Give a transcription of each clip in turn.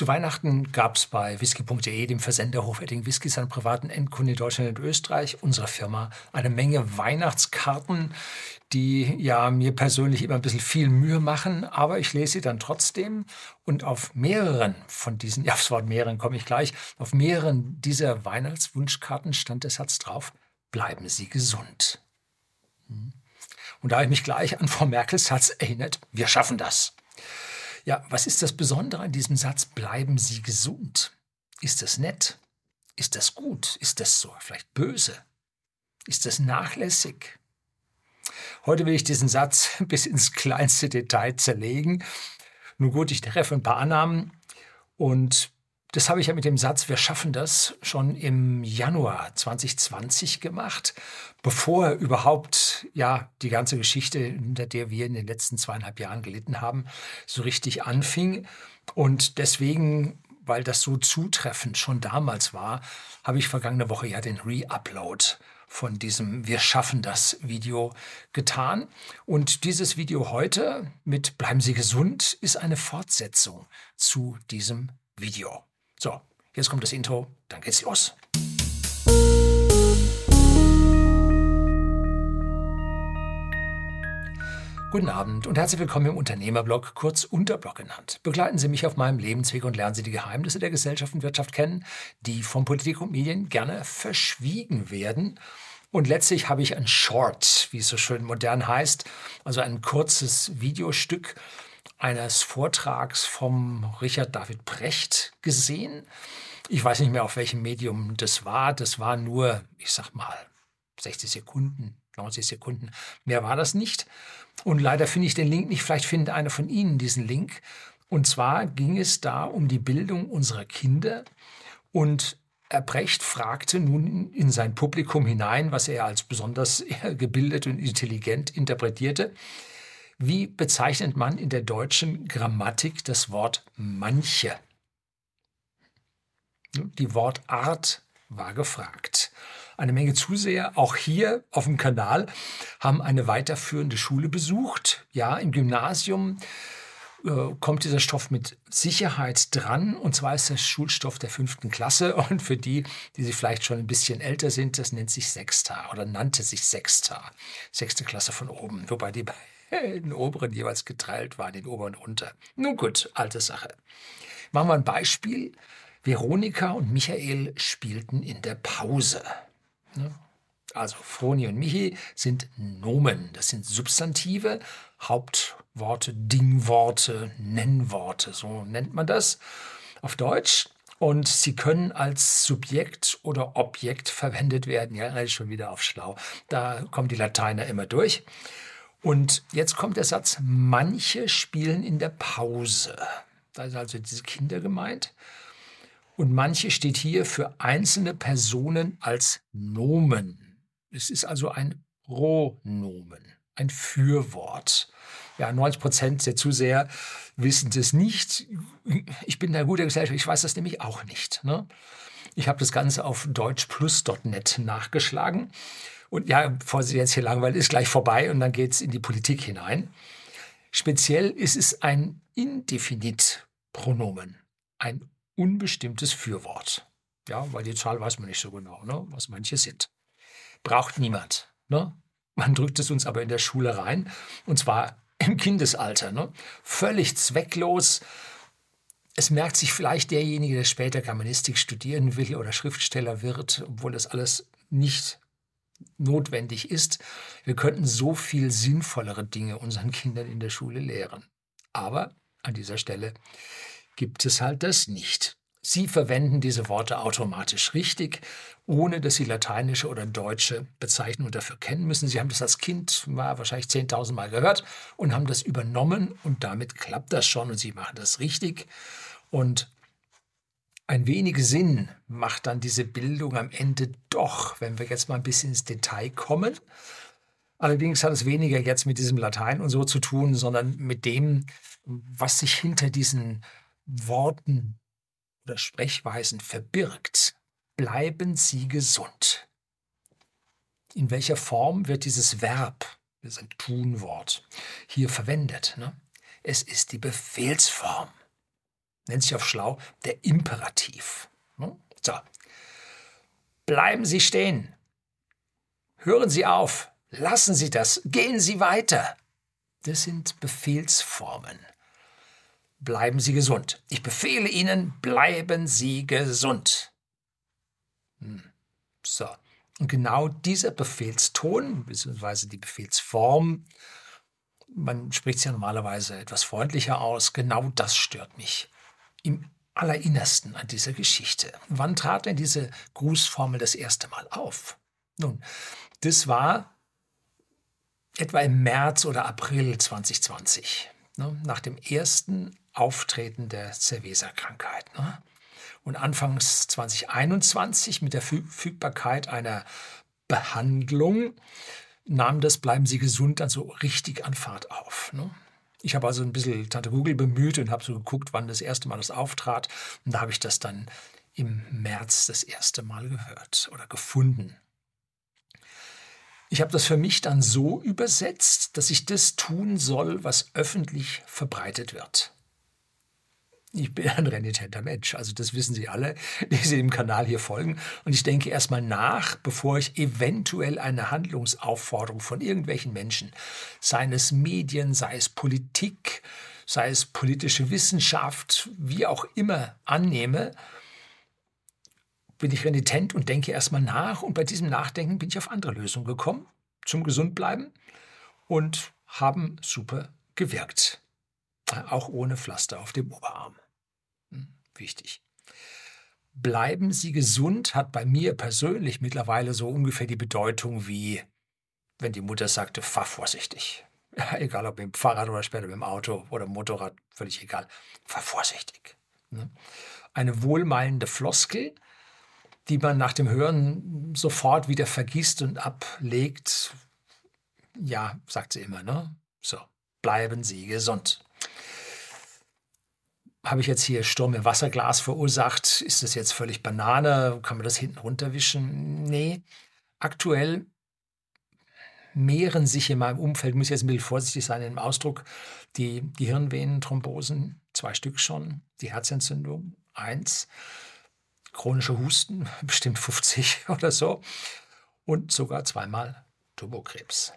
Zu Weihnachten gab es bei whisky.de, dem Versender hochwertigen Whiskys an privaten Endkunden in Deutschland und Österreich, unserer Firma, eine Menge Weihnachtskarten, die ja mir persönlich immer ein bisschen viel Mühe machen, aber ich lese sie dann trotzdem und auf mehreren von diesen, ja, aufs Wort mehreren komme ich gleich, auf mehreren dieser Weihnachtswunschkarten stand der Satz drauf, bleiben Sie gesund. Hm. Und da habe ich mich gleich an Frau Merkels Satz erinnert, wir schaffen das. Ja, was ist das Besondere an diesem Satz? Bleiben Sie gesund. Ist das nett? Ist das gut? Ist das so vielleicht böse? Ist das nachlässig? Heute will ich diesen Satz bis ins kleinste Detail zerlegen. Nun gut, ich treffe ein paar Annahmen und das habe ich ja mit dem Satz, wir schaffen das, schon im Januar 2020 gemacht, bevor überhaupt ja die ganze Geschichte, unter der wir in den letzten zweieinhalb Jahren gelitten haben, so richtig anfing. Und deswegen, weil das so zutreffend schon damals war, habe ich vergangene Woche ja den Re-Upload von diesem Wir schaffen das Video getan. Und dieses Video heute mit Bleiben Sie gesund ist eine Fortsetzung zu diesem Video. So, jetzt kommt das Intro, dann geht's los. Guten Abend und herzlich willkommen im Unternehmerblog, kurz Unterblog genannt. Begleiten Sie mich auf meinem Lebensweg und lernen Sie die Geheimnisse der Gesellschaft und Wirtschaft kennen, die von Politik und Medien gerne verschwiegen werden. Und letztlich habe ich ein Short, wie es so schön modern heißt, also ein kurzes Videostück eines Vortrags vom Richard David Brecht gesehen. Ich weiß nicht mehr, auf welchem Medium das war. Das war nur, ich sag mal, 60 Sekunden, 90 Sekunden. Mehr war das nicht. Und leider finde ich den Link nicht. Vielleicht findet einer von Ihnen diesen Link. Und zwar ging es da um die Bildung unserer Kinder. Und Brecht fragte nun in sein Publikum hinein, was er als besonders gebildet und intelligent interpretierte, wie bezeichnet man in der deutschen Grammatik das Wort manche? Die Wortart war gefragt. Eine Menge Zuseher, auch hier auf dem Kanal, haben eine weiterführende Schule besucht. Ja, im Gymnasium äh, kommt dieser Stoff mit Sicherheit dran. Und zwar ist das Schulstoff der fünften Klasse. Und für die, die sie vielleicht schon ein bisschen älter sind, das nennt sich Sechster oder nannte sich Sechster. Sechste Klasse von oben. Wobei die den oberen jeweils geteilt waren, den oberen und unter. Nun gut, alte Sache. Machen wir ein Beispiel. Veronika und Michael spielten in der Pause. Ne? Also Froni und Michi sind Nomen, das sind Substantive, Hauptworte, Dingworte, Nennworte, so nennt man das auf Deutsch. Und sie können als Subjekt oder Objekt verwendet werden. Ja, schon wieder auf Schlau. Da kommen die Lateiner immer durch. Und jetzt kommt der Satz, manche spielen in der Pause. Da ist also diese Kinder gemeint. Und manche steht hier für einzelne Personen als Nomen. Es ist also ein Pronomen, ein Fürwort. Ja, 90 Prozent der Zuseher wissen das nicht. Ich bin der gute Gesellschaft, ich weiß das nämlich auch nicht. Ne? Ich habe das Ganze auf deutschplus.net nachgeschlagen und ja, bevor Sie jetzt hier langweilen, ist gleich vorbei und dann geht es in die Politik hinein. Speziell ist es ein Indefinitpronomen, ein unbestimmtes Fürwort. Ja, weil die Zahl weiß man nicht so genau, ne, was manche sind. Braucht niemand. Ne? Man drückt es uns aber in der Schule rein, und zwar im Kindesalter. Ne? Völlig zwecklos. Es merkt sich vielleicht derjenige, der später Germanistik studieren will oder Schriftsteller wird, obwohl das alles nicht notwendig ist. Wir könnten so viel sinnvollere Dinge unseren Kindern in der Schule lehren. Aber an dieser Stelle gibt es halt das nicht. Sie verwenden diese Worte automatisch richtig, ohne dass Sie lateinische oder deutsche Bezeichnungen dafür kennen müssen. Sie haben das als Kind wahrscheinlich 10.000 Mal gehört und haben das übernommen und damit klappt das schon und Sie machen das richtig. Und ein wenig Sinn macht dann diese Bildung am Ende doch, wenn wir jetzt mal ein bisschen ins Detail kommen. Allerdings hat es weniger jetzt mit diesem Latein und so zu tun, sondern mit dem, was sich hinter diesen Worten oder Sprechweisen verbirgt. Bleiben Sie gesund. In welcher Form wird dieses Verb, das ist ein Tunwort, hier verwendet? Ne? Es ist die Befehlsform. nennt sich auf schlau der Imperativ. Ne? So. Bleiben Sie stehen. Hören Sie auf. Lassen Sie das. Gehen Sie weiter. Das sind Befehlsformen. Bleiben Sie gesund. Ich befehle Ihnen, bleiben Sie gesund. Hm. So. Und genau dieser Befehlston, beziehungsweise die Befehlsform, man spricht es ja normalerweise etwas freundlicher aus, genau das stört mich im Allerinnersten an dieser Geschichte. Wann trat denn diese Grußformel das erste Mal auf? Nun, das war etwa im März oder April 2020, ne, nach dem ersten Auftreten der Cerveza-Krankheit. Ne? Und anfangs 2021 mit der Verfügbarkeit einer Behandlung nahm das Bleiben Sie gesund dann so richtig an Fahrt auf. Ne? Ich habe also ein bisschen Tante Google bemüht und habe so geguckt, wann das erste Mal das auftrat. Und da habe ich das dann im März das erste Mal gehört oder gefunden. Ich habe das für mich dann so übersetzt, dass ich das tun soll, was öffentlich verbreitet wird. Ich bin ein renitenter Mensch, also das wissen Sie alle, die Sie dem Kanal hier folgen. Und ich denke erstmal nach, bevor ich eventuell eine Handlungsaufforderung von irgendwelchen Menschen, seien es Medien, sei es Politik, sei es politische Wissenschaft, wie auch immer annehme, bin ich renitent und denke erstmal nach. Und bei diesem Nachdenken bin ich auf andere Lösungen gekommen, zum Gesundbleiben und haben super gewirkt. Auch ohne Pflaster auf dem Oberarm. Hm, wichtig. Bleiben Sie gesund hat bei mir persönlich mittlerweile so ungefähr die Bedeutung wie, wenn die Mutter sagte, fahr vorsichtig. Ja, egal ob mit dem Fahrrad oder später mit dem Auto oder Motorrad, völlig egal. Fahr vorsichtig. Ne? Eine wohlmeinende Floskel, die man nach dem Hören sofort wieder vergisst und ablegt. Ja, sagt sie immer, ne? So, bleiben Sie gesund habe ich jetzt hier Sturm im Wasserglas verursacht? Ist das jetzt völlig Banane? Kann man das hinten runterwischen? Nee. Aktuell mehren sich in meinem Umfeld, muss jetzt ein bisschen vorsichtig sein im Ausdruck, die Gehirnvenenthrombosen, zwei Stück schon, die Herzentzündung, eins, chronische Husten, bestimmt 50 oder so, und sogar zweimal Turbokrebs.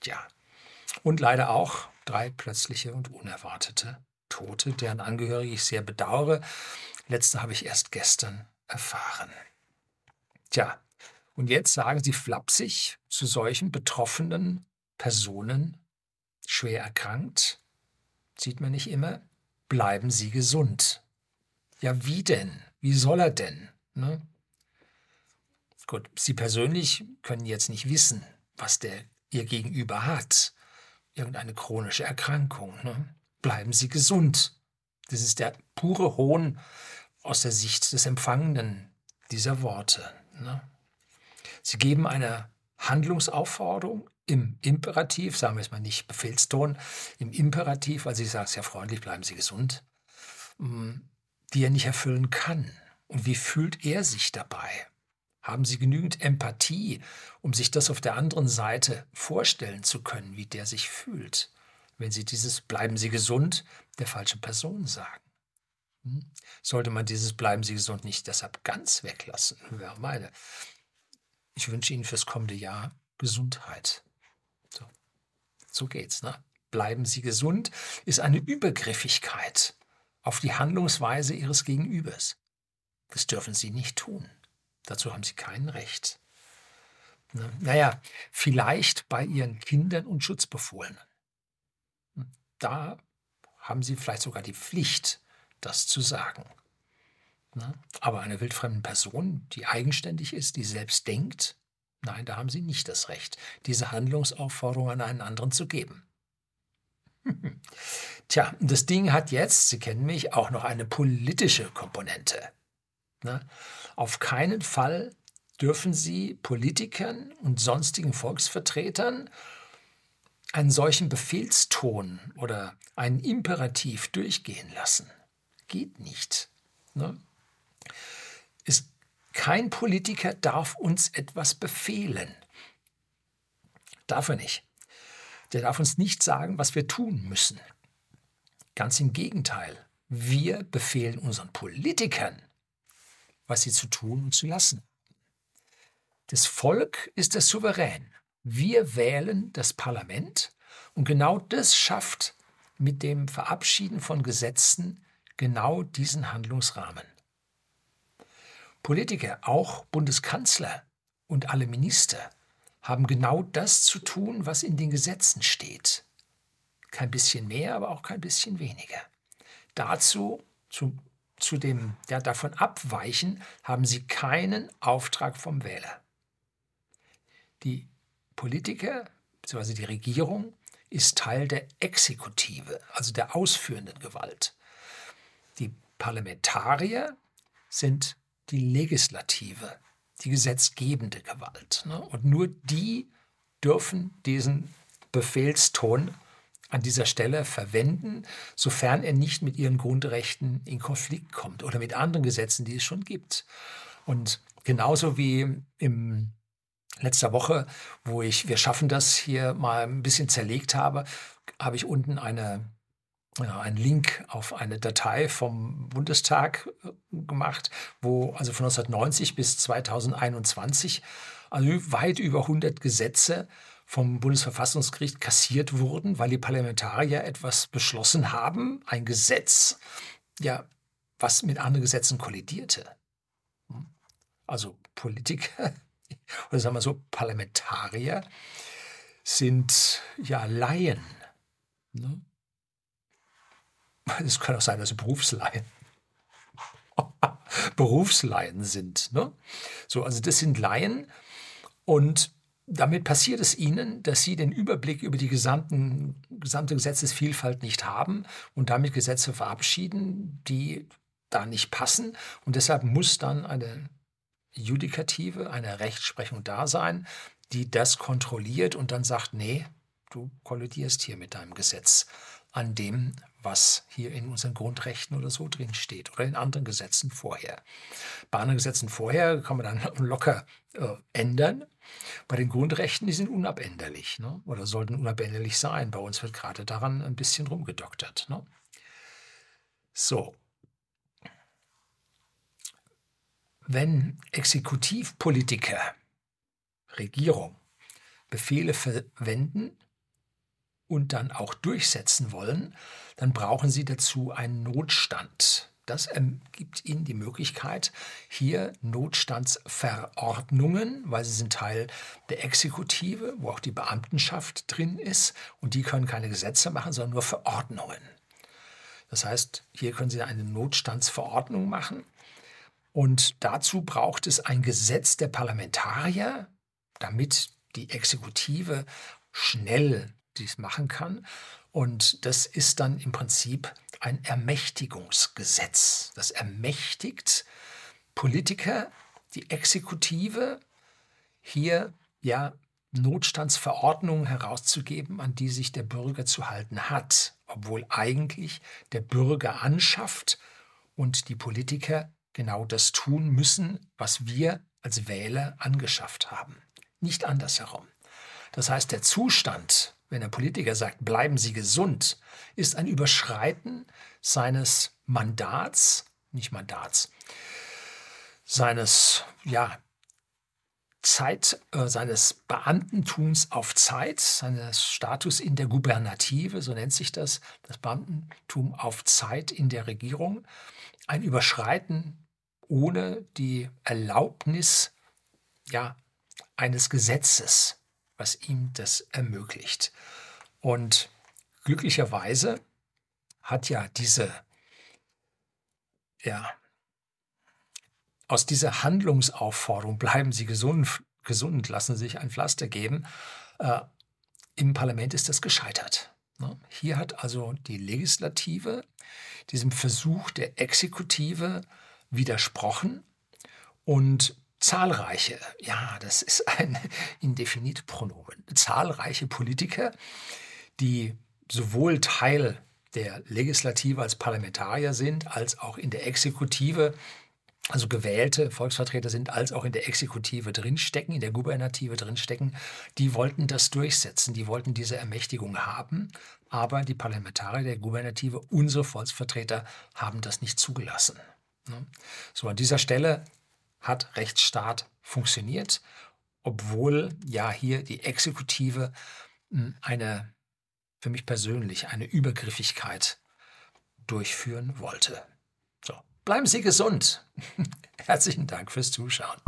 Tja, und leider auch drei plötzliche und unerwartete Tote, deren Angehörige ich sehr bedauere. Letzte habe ich erst gestern erfahren. Tja, und jetzt sagen Sie flapsig zu solchen betroffenen Personen, schwer erkrankt, sieht man nicht immer, bleiben Sie gesund. Ja, wie denn? Wie soll er denn? Ne? Gut, Sie persönlich können jetzt nicht wissen, was der Ihr Gegenüber hat. Irgendeine chronische Erkrankung. Ne? Bleiben Sie gesund. Das ist der pure Hohn aus der Sicht des Empfangenden dieser Worte. Ne? Sie geben eine Handlungsaufforderung im Imperativ, sagen wir es mal nicht Befehlston, im Imperativ, weil Sie sagen es ja freundlich, bleiben Sie gesund, mm, die er nicht erfüllen kann. Und wie fühlt er sich dabei? Haben Sie genügend Empathie, um sich das auf der anderen Seite vorstellen zu können, wie der sich fühlt? Wenn Sie dieses Bleiben Sie gesund der falschen Person sagen. Hm? Sollte man dieses Bleiben Sie gesund nicht deshalb ganz weglassen? Ja, meine. Ich wünsche Ihnen fürs kommende Jahr Gesundheit. So, so geht's. Ne? Bleiben Sie gesund ist eine Übergriffigkeit auf die Handlungsweise Ihres Gegenübers. Das dürfen Sie nicht tun. Dazu haben Sie kein Recht. Ne? Naja, vielleicht bei Ihren Kindern und Schutzbefohlenen da haben sie vielleicht sogar die Pflicht, das zu sagen. Ne? Aber einer wildfremden Person, die eigenständig ist, die selbst denkt, nein, da haben sie nicht das Recht, diese Handlungsaufforderung an einen anderen zu geben. Tja, das Ding hat jetzt, Sie kennen mich, auch noch eine politische Komponente. Ne? Auf keinen Fall dürfen Sie Politikern und sonstigen Volksvertretern einen solchen Befehlston oder einen Imperativ durchgehen lassen. Geht nicht. Ne? Ist, kein Politiker darf uns etwas befehlen. Darf er nicht. Der darf uns nicht sagen, was wir tun müssen. Ganz im Gegenteil. Wir befehlen unseren Politikern, was sie zu tun und zu lassen. Das Volk ist das Souverän. Wir wählen das Parlament und genau das schafft mit dem Verabschieden von Gesetzen genau diesen Handlungsrahmen. Politiker, auch Bundeskanzler und alle Minister, haben genau das zu tun, was in den Gesetzen steht. Kein bisschen mehr, aber auch kein bisschen weniger. Dazu, zu, zu dem ja, davon abweichen, haben sie keinen Auftrag vom Wähler. Die Politiker bzw. die Regierung ist Teil der Exekutive, also der ausführenden Gewalt. Die Parlamentarier sind die Legislative, die gesetzgebende Gewalt. Ne? Und nur die dürfen diesen Befehlston an dieser Stelle verwenden, sofern er nicht mit ihren Grundrechten in Konflikt kommt oder mit anderen Gesetzen, die es schon gibt. Und genauso wie im letzter Woche, wo ich Wir schaffen das hier mal ein bisschen zerlegt habe, habe ich unten eine, ja, einen Link auf eine Datei vom Bundestag äh, gemacht, wo also von 1990 bis 2021 also weit über 100 Gesetze vom Bundesverfassungsgericht kassiert wurden, weil die Parlamentarier etwas beschlossen haben, ein Gesetz, ja, was mit anderen Gesetzen kollidierte. Hm? Also Politiker oder sagen wir so, Parlamentarier sind ja Laien. Ne? Es kann auch sein, dass sie Berufslaien sind. Ne? So, also das sind Laien und damit passiert es ihnen, dass sie den Überblick über die gesamten, gesamte Gesetzesvielfalt nicht haben und damit Gesetze verabschieden, die da nicht passen. Und deshalb muss dann eine Judikative, eine Rechtsprechung da sein, die das kontrolliert und dann sagt, nee, du kollidierst hier mit deinem Gesetz an dem, was hier in unseren Grundrechten oder so drin steht oder in anderen Gesetzen vorher. Bei anderen Gesetzen vorher kann man dann locker äh, ändern. Bei den Grundrechten, die sind unabänderlich ne? oder sollten unabänderlich sein. Bei uns wird gerade daran ein bisschen rumgedoktert. Ne? So, wenn Exekutivpolitiker, Regierung, Befehle verwenden und dann auch durchsetzen wollen, dann brauchen sie dazu einen Notstand. Das gibt ihnen die Möglichkeit, hier Notstandsverordnungen, weil sie sind Teil der Exekutive, wo auch die Beamtenschaft drin ist, und die können keine Gesetze machen, sondern nur Verordnungen. Das heißt, hier können Sie eine Notstandsverordnung machen und dazu braucht es ein Gesetz der Parlamentarier, damit die Exekutive schnell dies machen kann. Und das ist dann im Prinzip ein Ermächtigungsgesetz. Das ermächtigt Politiker, die Exekutive, hier ja Notstandsverordnungen herauszugeben, an die sich der Bürger zu halten hat, obwohl eigentlich der Bürger anschafft und die Politiker genau das tun müssen, was wir als Wähler angeschafft haben. Nicht andersherum. Das heißt, der Zustand, wenn der Politiker sagt, bleiben Sie gesund, ist ein Überschreiten seines Mandats, nicht Mandats, seines, ja, Zeit, äh, seines Beamtentums auf Zeit, seines Status in der Gubernative, so nennt sich das, das Beamtentum auf Zeit in der Regierung, ein Überschreiten ohne die Erlaubnis ja, eines Gesetzes, was ihm das ermöglicht. Und glücklicherweise hat ja diese, ja, aus dieser Handlungsaufforderung, bleiben Sie gesund, gesund lassen Sie sich ein Pflaster geben, äh, im Parlament ist das gescheitert. Ne? Hier hat also die Legislative diesem Versuch der Exekutive widersprochen und zahlreiche, ja, das ist ein Indefinitpronomen, zahlreiche Politiker, die sowohl Teil der Legislative als Parlamentarier sind, als auch in der Exekutive also gewählte Volksvertreter sind, als auch in der Exekutive drinstecken, in der Gubernative drinstecken, die wollten das durchsetzen, die wollten diese Ermächtigung haben, aber die Parlamentarier der Gubernative, unsere Volksvertreter, haben das nicht zugelassen. Ne? So, an dieser Stelle hat Rechtsstaat funktioniert, obwohl ja hier die Exekutive hm, eine, für mich persönlich, eine Übergriffigkeit durchführen wollte. So, bleiben Sie gesund. Herzlichen Dank fürs Zuschauen.